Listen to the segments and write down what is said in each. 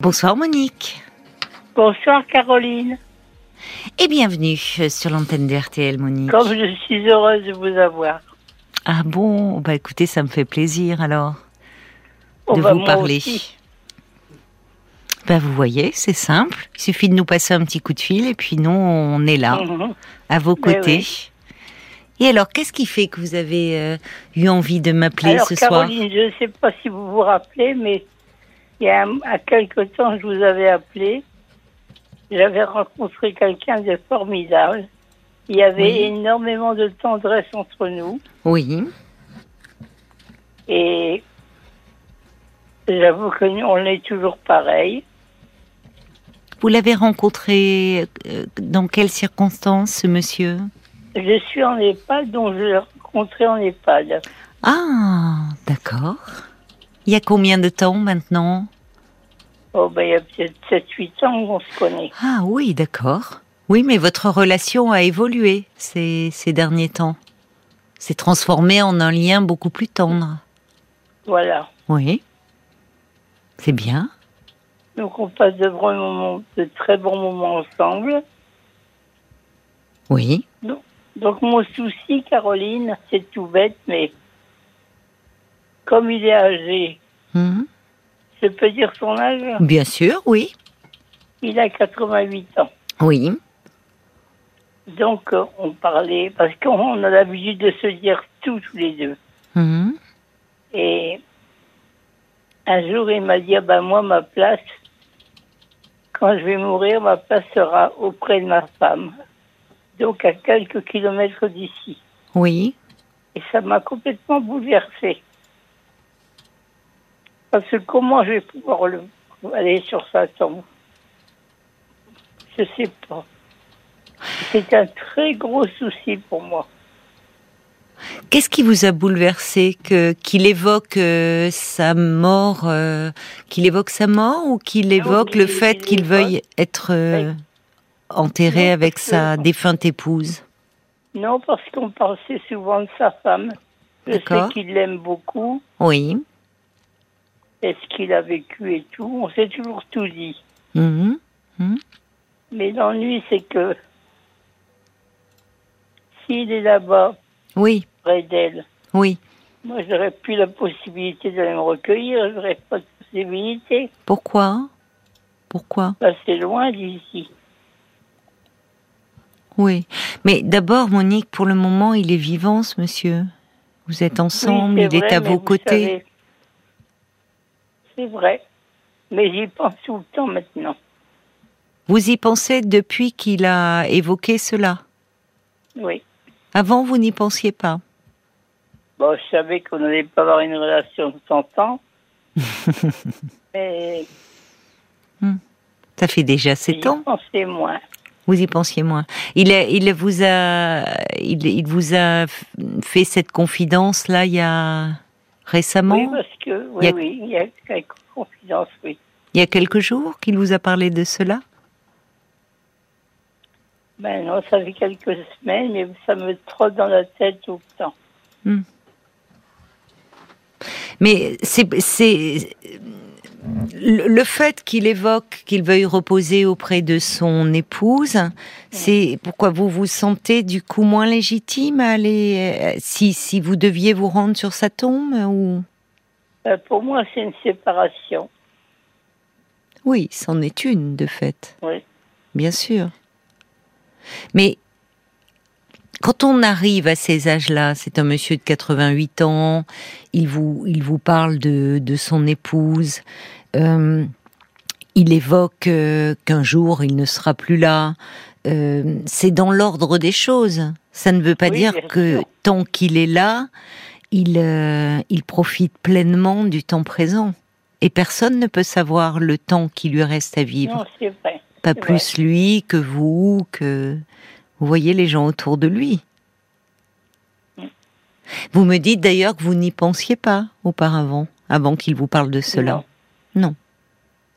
Bonsoir Monique. Bonsoir Caroline. Et bienvenue sur l'antenne de RTL Monique. Comme je suis heureuse de vous avoir. Ah bon? Bah écoutez, ça me fait plaisir alors Oh, de bah, vous parler. aussi. Bah vous voyez, c'est simple. Il suffit de nous passer un petit coup de fil et puis nous, on est là, Mhm. à vos Mais côtés. oui. Et alors, qu'est-ce qui fait que vous avez euh, eu envie de m'appeler ce soir? Caroline, je ne sais pas si vous vous rappelez, mais il y a à quelque temps, je vous avais appelé. J'avais rencontré quelqu'un de formidable. Il y avait Oui. énormément de tendresse entre nous. Oui. Et j'avoue que nous, on est toujours pareil. Vous l'avez rencontré euh, dans quelles circonstances, ce monsieur? Je suis en EHPAD, donc je l'ai rencontré en EHPAD. Ah, d'accord. Il y a combien de temps maintenant? Oh, ben, il y a peut-être 7-8 ans qu'on se connaît. Ah oui, d'accord. Oui, mais votre relation a évolué ces, ces derniers temps. S'est transformée en un lien beaucoup plus tendre. Voilà. Oui. C'est bien. Donc on passe de, vrais moments, de très bons moments ensemble. Oui. Donc mon souci, Caroline, c'est tout bête, mais comme il est âgé, Mhm. Je peux dire son âge Bien sûr, oui. Il a 88 ans. Oui. Donc euh, on parlait, parce qu'on a l'habitude de se dire tout tous les deux. Mhm. Et un jour, il m'a dit, ah ben moi, ma place, quand je vais mourir, ma place sera auprès de ma femme. Donc à quelques kilomètres d'ici. Oui. Et ça m'a complètement bouleversée. Parce que comment je vais pouvoir le- aller sur sa tombe Je sais pas. C'est un très gros souci pour moi. Qu'est-ce qui vous a bouleversé que qu'il évoque euh, sa mort, euh, qu'il évoque sa mort ou qu'il évoque le fait il qu'il veuille être euh, enterré Non, avec sa que- défunte épouse? Non, parce qu'on parlait souvent de sa femme. Je sais qu'il l'aime beaucoup. Oui. Est-ce qu'il a vécu et tout? On s'est toujours tout dit. Mhm. Mais l'ennui, c'est que s'il est là-bas, Oui. près d'elle, Oui. moi, j'aurais plus la possibilité d'aller me recueillir. J'aurais pas de possibilité. Pourquoi? Pourquoi? Bah, c'est loin d'ici. Oui. Mais d'abord, Monique, pour le moment, il est vivant, ce monsieur. Vous êtes ensemble, Oui, il est à vos côtés. savez, C'est vrai. Mais j'y pense tout le temps maintenant. Vous y pensez depuis qu'il a évoqué cela? Oui. Avant, vous n'y pensiez pas? Bon, je savais qu'on n'allait pas avoir une relation de 100 ans. mais Ça fait déjà j'y sept ans. pensais moins. Vous y pensiez moins. Il, a- il vous a, il, il vous a fait cette confidence là il y a récemment, Oui, parce oui, Il y a- oui, il y a quelques confidences, oui. il y a quelques jours qu'il vous a parlé de cela? Ben non, ça fait quelques semaines, mais ça me trotte dans la tête tout le temps. Mais c'est, le fait qu'il évoque qu'il veuille reposer auprès de son épouse, c'est pourquoi vous vous sentez du coup moins légitime à aller euh, si si vous deviez vous rendre sur sa tombe ou? Ben, pour moi, c'est une séparation. oui, c'en est une de fait. Oui. Bien sûr. Mais quand on arrive à ces âges-là, c'est un monsieur de 88 ans, il vous, il vous parle de, de son épouse, euh, il évoque euh, qu'un jour il ne sera plus là. Euh, c'est dans l'ordre des choses. Ça ne veut pas Oui, dire que sûr. tant qu'il est là, il, euh, il profite pleinement du temps présent. Et personne ne peut savoir le temps qui lui reste à vivre Non, c'est vrai. pas C'est plus lui que vous, que vous voyez les gens autour de lui. Mm. Vous me dites d'ailleurs que vous n'y pensiez pas auparavant, avant qu'il vous parle de cela. Non.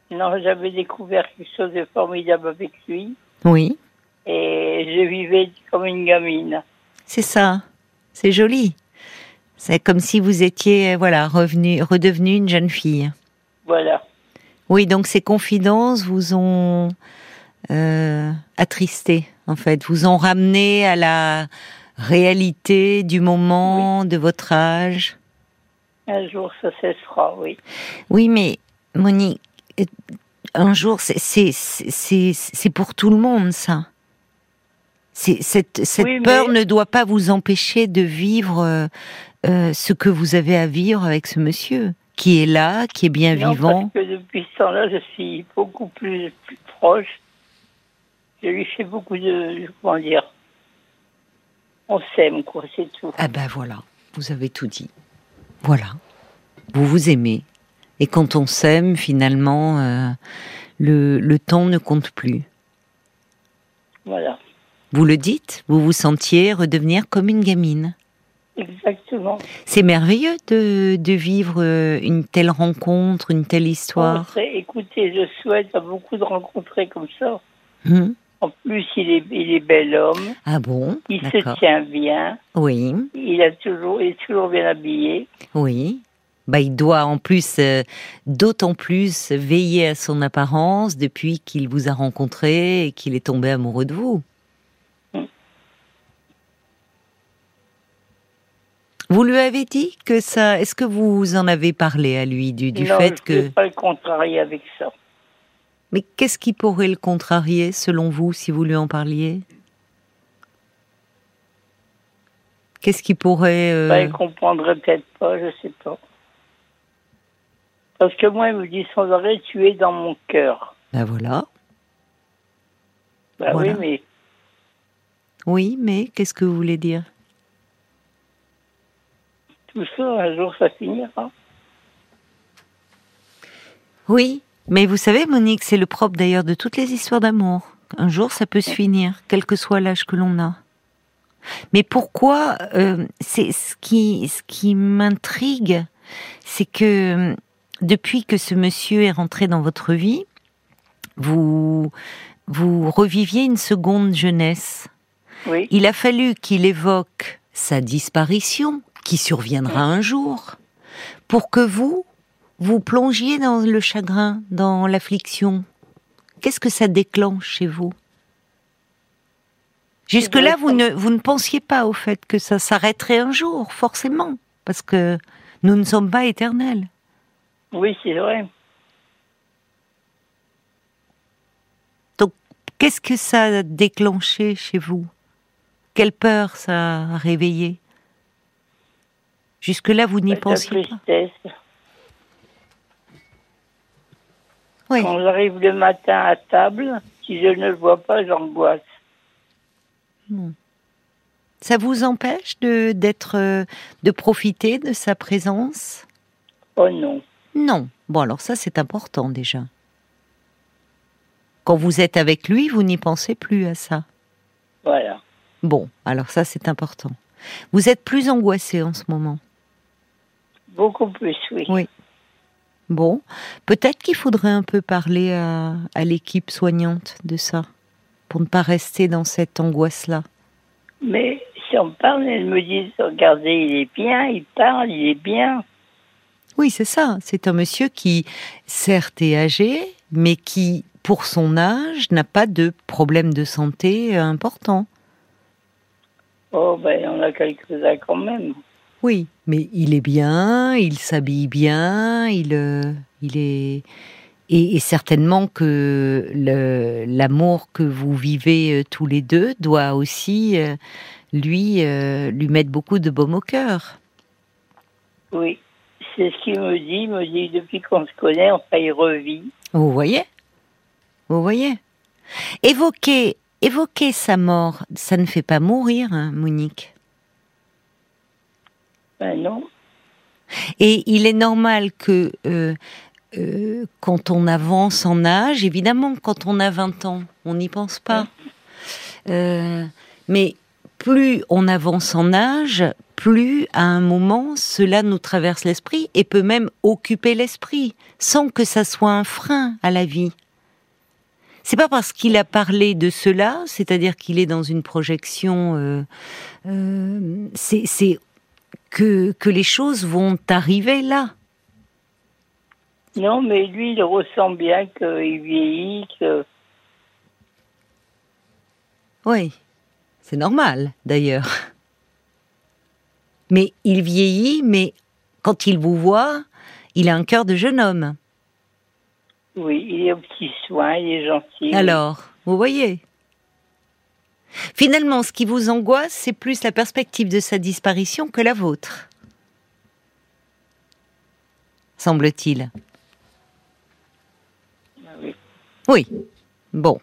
Non, j'avais découvert quelque chose de formidable avec lui Oui, et je vivais comme une gamine. c'est ça. C'est joli. C'est comme si vous étiez, voilà, revenu, redevenu une jeune fille. Voilà. Oui, donc ces confidences vous ont euh, attristé, en fait, vous ont ramené à la réalité du moment, de votre âge. Un jour, ça cessera, oui. Oui, mais Monique, euh, un jour, c'est c'est pour tout le monde, ça. Cette, cette Oui, peur mais- ne doit pas vous empêcher de vivre euh, euh, ce que vous avez à vivre avec ce monsieur, qui est là, qui est bien Non, vivant. parce que depuis ce temps-là, je suis beaucoup plus, plus proche. Je lui fais beaucoup de, comment dire, on s'aime, quoi, c'est tout. Ah ben voilà, vous avez tout dit. Voilà, vous vous aimez. Et quand on s'aime, finalement, euh, le, le temps ne compte plus. Voilà, Vous le dites, vous vous sentiez redevenir comme une gamine. exactement. C'est merveilleux de, de vivre euh, une telle rencontre, une telle histoire. serait- écoutez, je souhaite à beaucoup de rencontrer comme ça. Hum En plus, il est, il est bel homme, Ah bon? Il se tient bien, Oui, il, a toujours, il est toujours bien habillé. oui. Bah, il doit en plus, euh, d'autant plus, veiller à son apparence depuis qu'il vous a rencontré et qu'il est tombé amoureux de vous. Vous lui avez dit que ça. Est-ce que vous en avez parlé à lui du, du non, fait je ne que. pas le contrarier avec ça. Mais qu'est-ce qui pourrait le contrarier, selon vous, si vous lui en parliez? Qu'est-ce qui pourrait. euh, Bah, il comprendrait peut-être pas, je sais pas. Parce que moi, il me dit sans arrêt, tu es dans mon cœur. Ben voilà. Bah Voilà. oui, mais Oui, mais qu'est-ce que vous voulez dire? Tout ça, un jour, ça finira. Oui, mais vous savez, Monique, c'est le propre d'ailleurs de toutes les histoires d'amour. Un jour, ça peut se finir, quel que soit l'âge que l'on a. Mais pourquoi euh, C'est ce qui, ce qui m'intrigue, c'est que euh, depuis que ce monsieur est rentré dans votre vie, vous vous reviviez une seconde jeunesse. Oui, Il a fallu qu'il évoque sa disparition, qui surviendra un jour, pour que vous, vous plongiez dans le chagrin, dans l'affliction. Qu'est-ce que ça déclenche chez vous? Jusque-là, vous ne, vous ne pensiez pas au fait que ça s'arrêterait un jour, forcément, parce que nous ne sommes pas éternels. oui, c'est vrai. Donc, qu'est-ce que ça a déclenché chez vous? Quelle peur ça a réveillé Jusque-là, vous n'y pensiez pas. Oui. Quand j'arrive le matin à table, si je ne le vois pas, j'angoisse. Ça vous empêche de d'être euh, de profiter de sa présence? Oh non. Non. Bon alors ça c'est important déjà. Quand vous êtes avec lui, vous n'y pensez plus à ça. Voilà. Bon, alors ça c'est important. Vous êtes plus angoissé en ce moment? Beaucoup plus, oui. Oui. Bon, peut-être qu'il faudrait un peu parler à, à l'équipe soignante de ça, pour ne pas rester dans cette angoisse-là. Mais si on parle, elles me disent, regardez, il est bien, il parle, il est bien. Oui, c'est ça. C'est un monsieur qui, certes, est âgé, mais qui, pour son âge, n'a pas de problème de santé euh, important. Oh, ben, on a quelques-uns quand même. Oui, mais il est bien, il s'habille bien, il, euh, il est. Et, et certainement que l'amour que vous vivez euh, tous les deux doit aussi, euh, lui, lui mettre beaucoup de baume au cœur. Oui. C'est ce qu'il me dit. Il me dit, depuis qu'on se connaît, enfin, il revit. Vous voyez? Vous voyez? Évoquer, évoquer sa mort, ça ne fait pas mourir, hein, Monique. Ben non. Et il est normal que euh, euh, quand on avance en âge, évidemment, quand on a 20 ans, on n'y pense pas. Euh, mais plus on avance en âge, plus à un moment cela nous traverse l'esprit et peut même occuper l'esprit sans que ça soit un frein à la vie. C'est pas parce qu'il a parlé de cela, c'est-à-dire qu'il est dans une projection, euh, euh, c'est c'est que, que les choses vont arriver là. Non, mais lui, il ressent bien qu'il vieillit, que... Oui, c'est normal d'ailleurs. Mais il vieillit, mais quand il vous voit, il a un cœur de jeune homme. Oui, il est au petit soin, il est gentil. Alors, vous voyez Finalement, ce qui vous angoisse, c'est plus la perspective de sa disparition que la vôtre. Semble-t-il. Oui. Bon.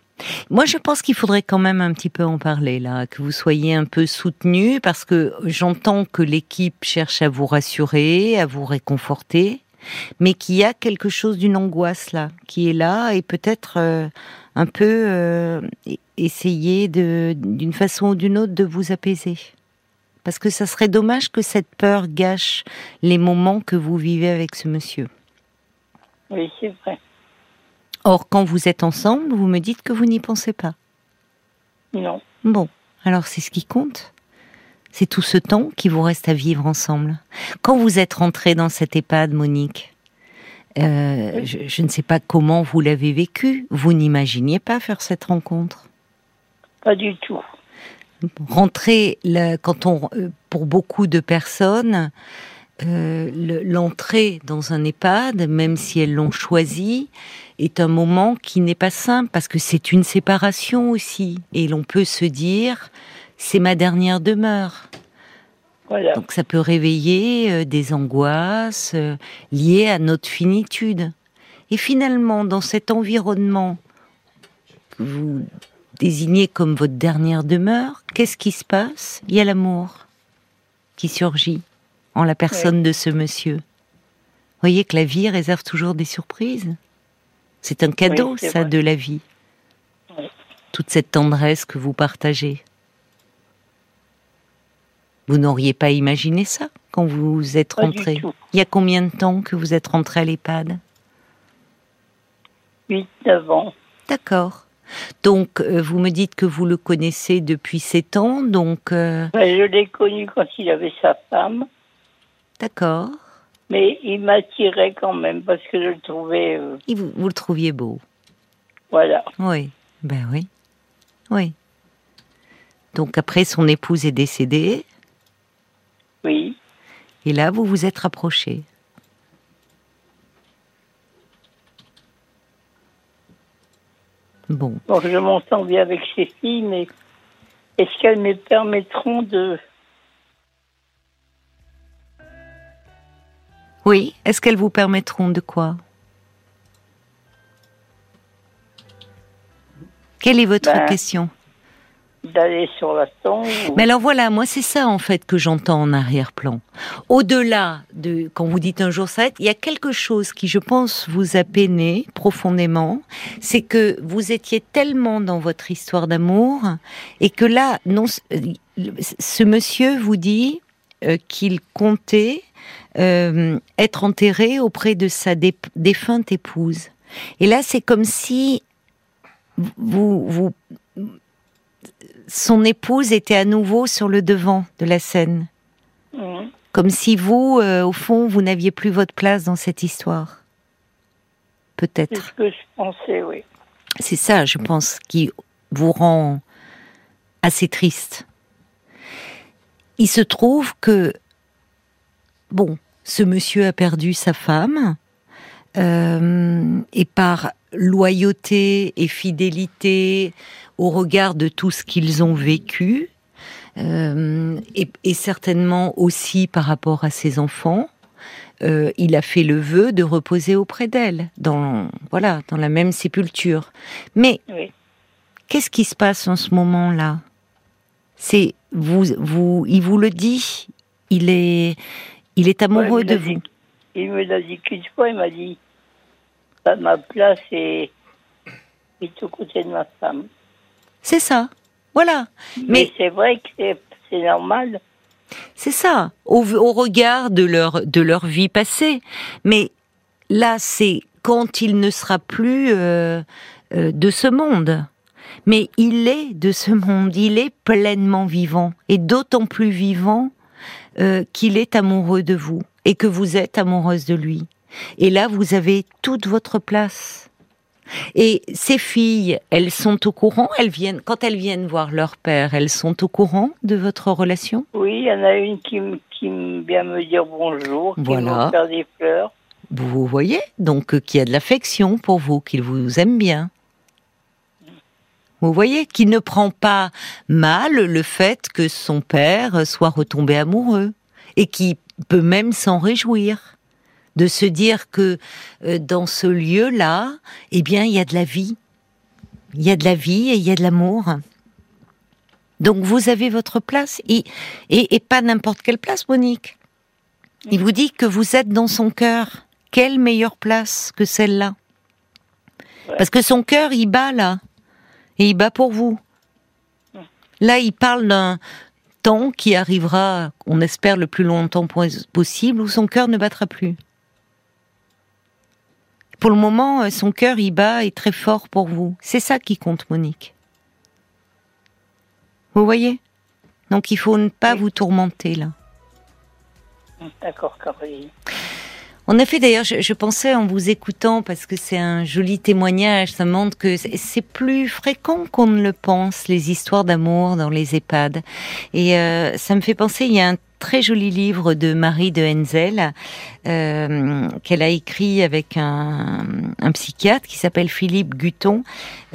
Moi, je pense qu'il faudrait quand même un petit peu en parler là, que vous soyez un peu soutenu, parce que j'entends que l'équipe cherche à vous rassurer, à vous réconforter, mais qu'il y a quelque chose d'une angoisse là, qui est là, et peut-être euh, un peu euh, essayer de, d'une façon ou d'une autre, de vous apaiser. Parce que ça serait dommage que cette peur gâche les moments que vous vivez avec ce monsieur. Oui, c'est vrai. Or, quand vous êtes ensemble, vous me dites que vous n'y pensez pas. Non. Bon, alors c'est ce qui compte. C'est tout ce temps qui vous reste à vivre ensemble. Quand vous êtes rentrée dans cette EHPAD, Monique, euh, je, je ne sais pas comment vous l'avez vécu. Vous n'imaginiez pas faire cette rencontre? Pas du tout. Rentrer, là, quand on, euh, pour beaucoup de personnes, euh, le- l'entrée dans un EHPAD, même si elles l'ont choisi, est un moment qui n'est pas simple parce que c'est une séparation aussi. Et l'on peut se dire, c'est ma dernière demeure. Voilà. Donc ça peut réveiller euh, des angoisses euh, liées à notre finitude. Et finalement, dans cet environnement que vous désignez comme votre dernière demeure, qu'est-ce qui se passe? Il y a l'amour qui surgit en la personne de ce monsieur. Vous voyez que la vie réserve toujours des surprises. C'est un cadeau, Oui, ça, vrai. de la vie. Toute cette tendresse que vous partagez. Vous n'auriez pas imaginé ça quand vous êtes rentré. Il y a combien de temps que vous êtes rentré à l'EHPAD 8, 9 ans. D'accord. Donc, euh, vous me dites que vous le connaissez depuis 7 ans, donc... euh, Ben, je l'ai connu quand il avait sa femme, D'accord. mais il m'attirait quand même parce que je le trouvais. euh, Et vous, vous le trouviez beau voilà. Oui. Ben oui. Oui. Donc, après, son épouse est décédée, Oui. et là, vous vous êtes rapprochés. Bon. Bon, je m'entends bien avec ses filles, mais est-ce qu'elles me permettront de. Oui. Est-ce qu'elles vous permettront de quoi? Quelle est votre Ben, question? D'aller sur la tombe Mais alors voilà, moi c'est ça en fait que j'entends en arrière-plan. Au-delà de quand vous dites un jour ça, il y a quelque chose qui je pense vous a peiné profondément, c'est que vous étiez tellement dans votre histoire d'amour et que là, non, ce monsieur vous dit euh, qu'il comptait euh, être enterré auprès de sa dé- défunte épouse. Et là, c'est comme si vous, vous, son épouse était à nouveau sur le devant de la scène. Comme si vous, euh, au fond, vous n'aviez plus votre place dans cette histoire. C'est Peut-être. ce que je pensais, oui. C'est ça, je pense, qui vous rend assez triste. Il se trouve que, bon, ce monsieur a perdu sa femme, euh, et par loyauté et fidélité au regard de tout ce qu'ils ont vécu, euh, et, et certainement aussi par rapport à ses enfants, euh, il a fait le vœu de reposer auprès d'elle, dans voilà, dans la même sépulture. Mais oui. qu'est-ce qui se passe en ce moment-là? C'est vous, vous, il vous le dit. Il est, il est amoureux Ouais, il de vous. dit- Il me l'a dit qu'une fois, il m'a dit Bah, ma place est, est aux côtés de ma femme. C'est ça. Voilà. Mais, Mais- c'est vrai que c'est- normal. C'est ça, au, au regard de leur, de leur vie passée. Mais là, c'est quand il ne sera plus euh, euh, de ce monde. Mais il est de ce monde, il est pleinement vivant, et d'autant plus vivant euh, qu'il est amoureux de vous, et que vous êtes amoureuse de lui. Et là, vous avez toute votre place. Et ces filles, elles sont au courant, elles viennent, quand elles viennent voir leur père, elles sont au courant de votre relation? Oui, il y en a une qui, qui vient me dire bonjour, qui Voilà. me faire des fleurs. Vous voyez Donc, euh, qu'il y a de l'affection pour vous, qu'il vous aime bien. Vous voyez qu'il ne prend pas mal le fait que son père soit retombé amoureux et qui peut même s'en réjouir de se dire que euh, dans ce lieu-là, eh bien, il y a de la vie. Il y a de la vie et il y a de l'amour. Donc vous avez votre place et, et, et pas n'importe quelle place, Monique. Il vous dit que vous êtes dans son cœur. Quelle meilleure place que celle-là? Ouais. Parce que son cœur, il bat là. Et il bat pour vous. Là, il parle d'un temps qui arrivera, on espère, le plus longtemps pos- possible, où son cœur ne battra plus. Pour le moment, euh, son cœur, il bat est très fort pour vous. C'est ça qui compte, Monique. Vous voyez? Donc il faut ne pas Oui. vous tourmenter là. D'accord, Caroline. En effet, d'ailleurs, je, je pensais en vous écoutant, parce que c'est un joli témoignage, ça montre que c'est- c'est plus fréquent qu'on ne le pense, les histoires d'amour dans les EHPAD. Et euh, ça me fait penser, il y a un très joli livre de Marie de Henzel euh, qu'elle a écrit avec un, un psychiatre qui s'appelle Philippe Guton,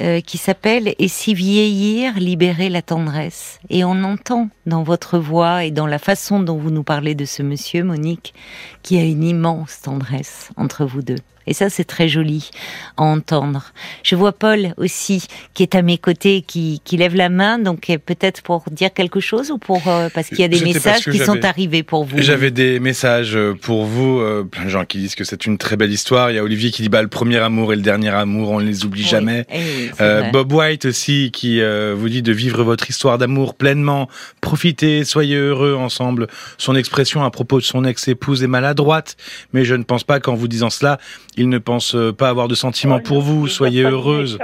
euh, qui s'appelle Et si vieillir libérer la tendresse? Et on entend dans votre voix et dans la façon dont vous nous parlez de ce monsieur, Monique, qu'il y a une immense tendresse entre vous deux. Et ça, c'est très joli à entendre. Je vois Paul aussi, qui est à mes côtés, qui, qui lève la main, donc euh, peut-être pour dire quelque chose ou pour euh, parce qu'il y a des messages qui sont arrivés pour vous. J'avais des messages pour vous, euh, plein de gens qui disent que c'est une très belle histoire. Il y a Olivier qui dit bah le premier amour et le dernier amour, on ne les oublie Oui. jamais. Eh oui, Euh. Bob White aussi qui euh, vous dit de vivre votre histoire d'amour pleinement, profitez, soyez heureux ensemble. Son expression à propos de son ex-épouse est maladroite, mais je ne pense pas qu'en vous disant cela, il ne pense pas avoir de sentiments Oh, pour vous, soyez heureuse.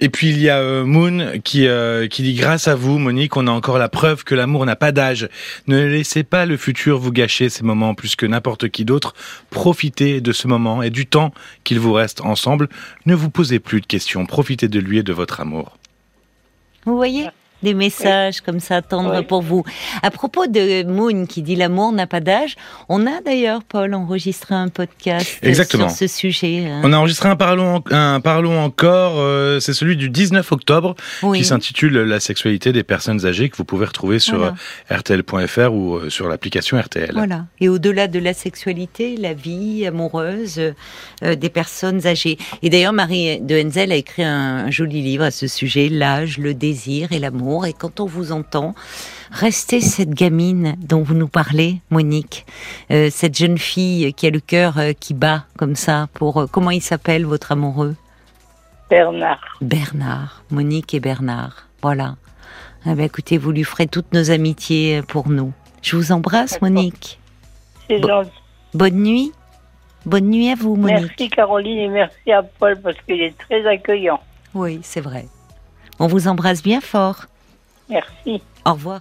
Et puis il y a euh, Moon qui, euh, qui dit grâce à vous, Monique, on a encore la preuve que l'amour n'a pas d'âge. Ne laissez pas le futur vous gâcher ces moments plus que n'importe qui d'autre. Profitez de ce moment et du temps qu'il vous reste ensemble. Ne vous posez plus de questions. Profitez de lui et de votre amour. Vous voyez? Des messages comme ça tendres Oui. pour vous. À propos de Moon qui dit l'amour n'a pas d'âge, on a d'ailleurs, Paul, enregistré un podcast Exactement. sur ce sujet. hein. On a enregistré un Parlons, un Parlons encore, euh, c'est celui du 19 octobre, Oui. qui s'intitule La sexualité des personnes âgées, que vous pouvez retrouver sur Voilà. euh, rtl.fr ou euh, sur l'application RTL. Voilà. Et au-delà de la sexualité, la vie amoureuse euh, des personnes âgées. Et d'ailleurs, Marie de Henzel a écrit un, un joli livre à ce sujet, L'âge, le désir et l'amour. Et quand on vous entend, restez cette gamine dont vous nous parlez, Monique, Euh, cette jeune fille qui a le cœur euh, qui bat comme ça. Pour euh, comment il s'appelle votre amoureux? Bernard. Bernard, Monique et Bernard. Voilà. Ah ben, écoutez, vous lui ferez toutes nos amitiés pour nous. Je vous embrasse. Monique. C'est gentil. Bonne nuit. Bonne nuit à vous, Monique. Merci Caroline et merci à Paul parce qu'il est très accueillant. Oui, c'est vrai. On vous embrasse bien fort. Merci. Au revoir.